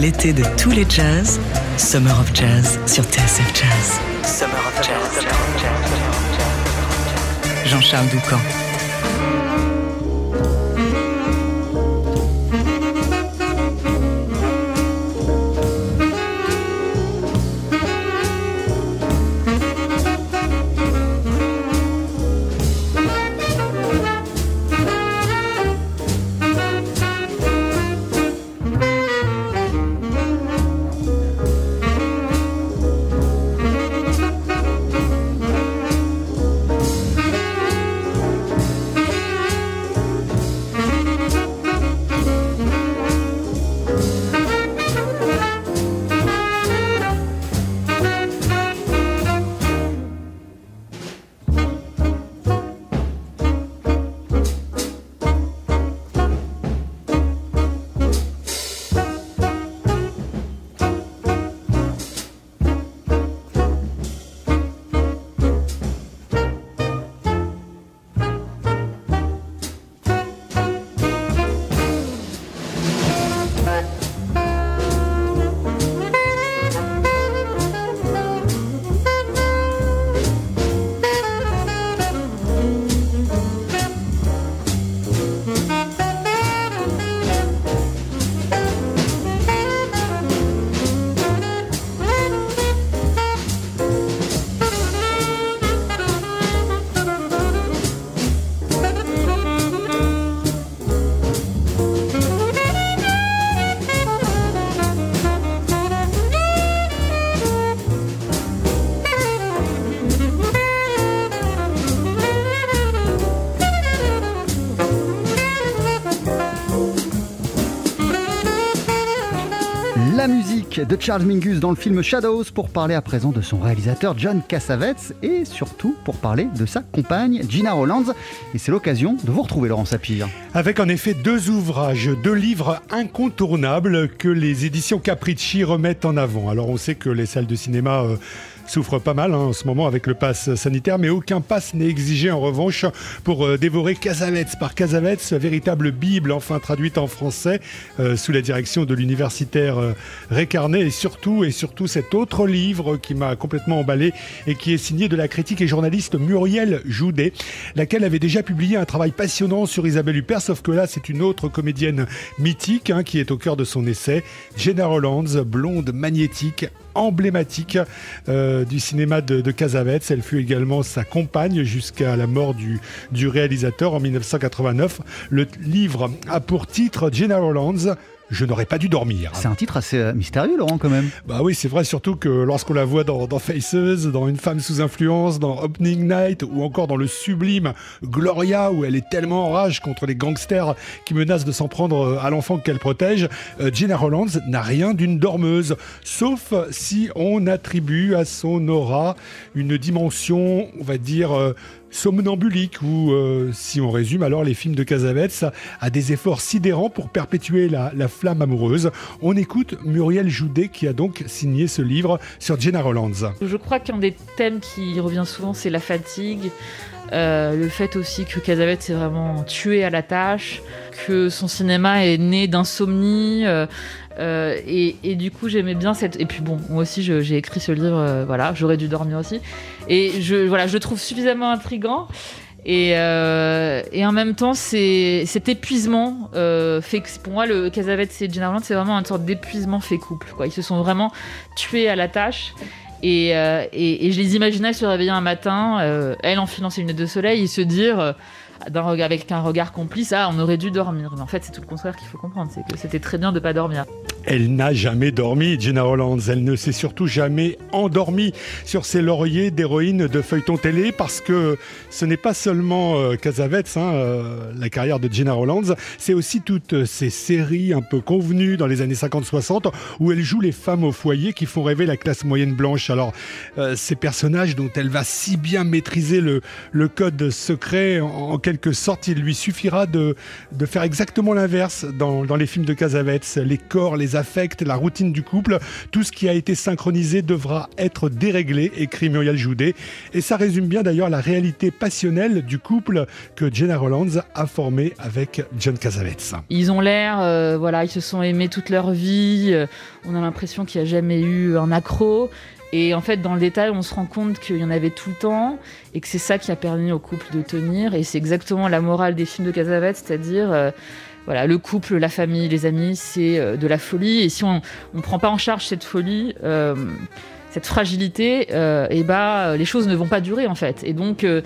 L'été de tous les jazz, Summer of Jazz sur TSF Jazz. Summer of Jazz. Jean-Charles Doucan. De Charles Mingus dans le film Shadows pour parler à présent de son réalisateur John Cassavetes et surtout pour parler de sa compagne Gina Rollands. Et c'est l'occasion de vous retrouver Laurent Sapir. Avec en effet deux ouvrages, deux livres incontournables que les éditions Capricci remettent en avant. Alors on sait que les salles de cinéma... Euh, souffre pas mal hein, en ce moment avec le pass sanitaire, mais aucun pass n'est exigé en revanche pour euh, dévorer Casavets. Par Casavets, véritable Bible enfin traduite en français euh, sous la direction de l'universitaire euh, Récarné. Et surtout et surtout cet autre livre qui m'a complètement emballé et qui est signé de la critique et journaliste Muriel Joudet, laquelle avait déjà publié un travail passionnant sur Isabelle Huppert, sauf que là c'est une autre comédienne mythique hein, qui est au cœur de son essai, Jenna Rollands, blonde magnétique, emblématique euh, du cinéma de, de Elle fut également sa compagne jusqu'à la mort du, réalisateur en 1989. Le livre a pour titre General Lands je n'aurais pas dû dormir. C'est un titre assez euh, mystérieux, Laurent, quand même. Bah oui, c'est vrai, surtout que lorsqu'on la voit dans, Faces, dans Une femme sous influence, dans Opening Night, ou encore dans le sublime Gloria, où elle est tellement en rage contre les gangsters qui menacent de s'en prendre euh, à l'enfant qu'elle protège, euh, Gina Rollands n'a rien d'une dormeuse, sauf si on attribue à son aura une dimension, on va dire, somnambulique ou, euh, si on résume alors les films de Casavets, a des efforts sidérants pour perpétuer la, flamme amoureuse. On écoute Muriel Joudet qui a donc signé ce livre sur Jenna Rollands. Je crois qu'un des thèmes qui revient souvent, c'est la fatigue. Euh, le fait aussi que Casavets est vraiment tué à la tâche, que son cinéma est né d'insomnie, euh, euh, et, du coup, j'aimais bien cette. Et puis bon, moi aussi, j'ai écrit ce livre. Voilà, j'aurais dû dormir aussi. Et je, voilà, je le trouve suffisamment intrigant. Et, en même temps, cet épuisement fait que pour moi, le Casavets et Gina c'est vraiment une sorte d'épuisement fait couple. Quoi. Ils se sont vraiment tués à la tâche. Et, et, je les imaginais se réveiller un matin, elle enfilant ses lunettes de soleil, et se dire avec un regard complice, ah, on aurait dû dormir. Mais en fait, c'est tout le contraire qu'il faut comprendre, c'est que c'était très bien de pas dormir. Elle n'a jamais dormi, Gina Rollands. Elle ne s'est surtout jamais endormie sur ses lauriers d'héroïne de feuilleton télé parce que ce n'est pas seulement euh, Casavets, hein, euh, la carrière de Gina Rollands, c'est aussi toutes ces séries un peu convenues dans les années 50-60 où elle joue les femmes au foyer qui font rêver la classe moyenne blanche. Alors, euh, ces personnages dont elle va si bien maîtriser le, code secret en, quelque sorte, il lui suffira de, faire exactement l'inverse dans, dans, les films de Casavets. Les corps, les les affects, la routine du couple, tout ce qui a été synchronisé devra être déréglé, écrit Muriel Joudet. Et ça résume bien d'ailleurs la réalité passionnelle du couple que Jenna Rollins a formé avec John Cassavetes. Ils ont l'air, euh, voilà, ils se sont aimés toute leur vie. Euh, on a l'impression qu'il n'y a jamais eu un accro. Et en fait, dans le détail, on se rend compte qu'il y en avait tout le temps et que c'est ça qui a permis au couple de tenir. Et c'est exactement la morale des films de Casavetes, c'est-à-dire euh, voilà, le couple, la famille, les amis, c'est euh, de la folie. Et si on ne prend pas en charge cette folie, euh, cette fragilité, euh, et bah, les choses ne vont pas durer en fait. Et donc il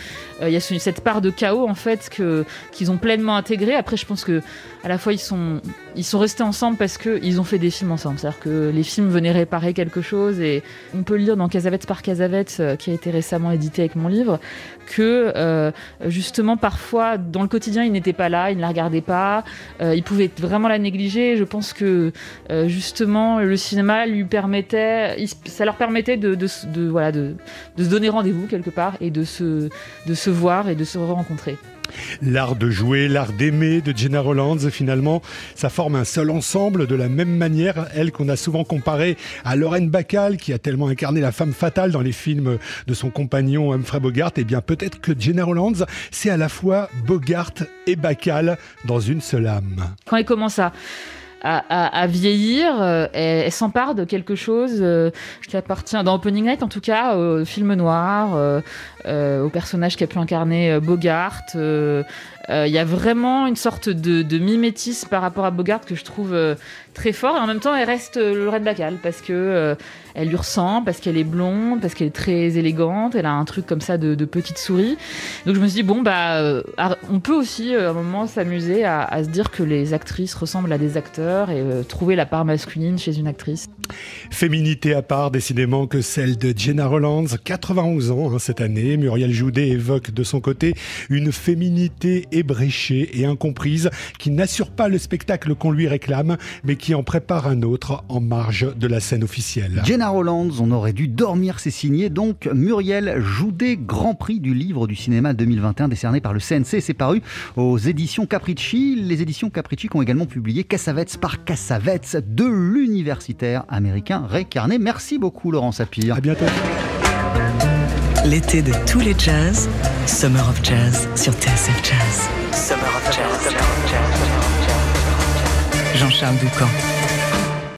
y a cette part de chaos en fait que qu'ils ont pleinement intégré. Après, je pense que à la fois ils sont ils sont restés ensemble parce qu'ils ont fait des films ensemble. C'est-à-dire que les films venaient réparer quelque chose et on peut lire dans Casavette par Casavette, euh, qui a été récemment édité avec mon livre, que euh, justement parfois dans le quotidien ils n'étaient pas là, ils ne la regardaient pas, euh, ils pouvaient vraiment la négliger. Je pense que justement le cinéma lui permettait, ça leur permettait de, de, voilà, de, de se donner rendez-vous quelque part et de se, de se voir et de se rencontrer. L'art de jouer, l'art d'aimer de Jenna Rollins, finalement, ça forme un seul ensemble de la même manière, elle qu'on a souvent comparée à Lorraine Bacall, qui a tellement incarné la femme fatale dans les films de son compagnon Humphrey Bogart. Et eh bien, peut-être que Jenna Rollins, c'est à la fois Bogart et Bacall dans une seule âme. Quand elle commence à à, vieillir, euh, elle, s'empare de quelque chose euh, qui appartient, dans Opening Night en tout cas, au film noir, euh, au personnage qui a pu incarner Bogart. Il y a vraiment une sorte de, mimétisme par rapport à Bogart que je trouve très fort et en même temps elle reste le Red Bacal parce que euh, elle lui ressemble, parce qu'elle est blonde, parce qu'elle est très élégante, elle a un truc comme ça de, petite souris. Donc je me suis dit bon bah euh, on peut aussi euh, à un moment s'amuser à, à, se dire que les actrices ressemblent à des acteurs et trouver la part masculine chez une actrice. Féminité à part décidément que celle de Jenna Rollins, 91 ans hein, cette année. Muriel Joudet évoque de son côté une féminité ébréchée et incomprise qui n'assure pas le spectacle qu'on lui réclame mais qui en prépare un autre en marge de la scène officielle. Jenna Rollands, on aurait dû dormir, c'est signé donc Muriel Joudet, Grand Prix du livre du cinéma 2021 décerné par le CNC. C'est paru aux éditions Capricci. Les éditions Capricci qui ont également publié Cassavetes par Cassavetes de l'universitaire américain Ray Carnet. Merci beaucoup Laurent Sapir. À bientôt. L'été de tous les jazz, Summer of Jazz sur TSF Jazz. Summer of Jazz. Jean-Charles Doucan.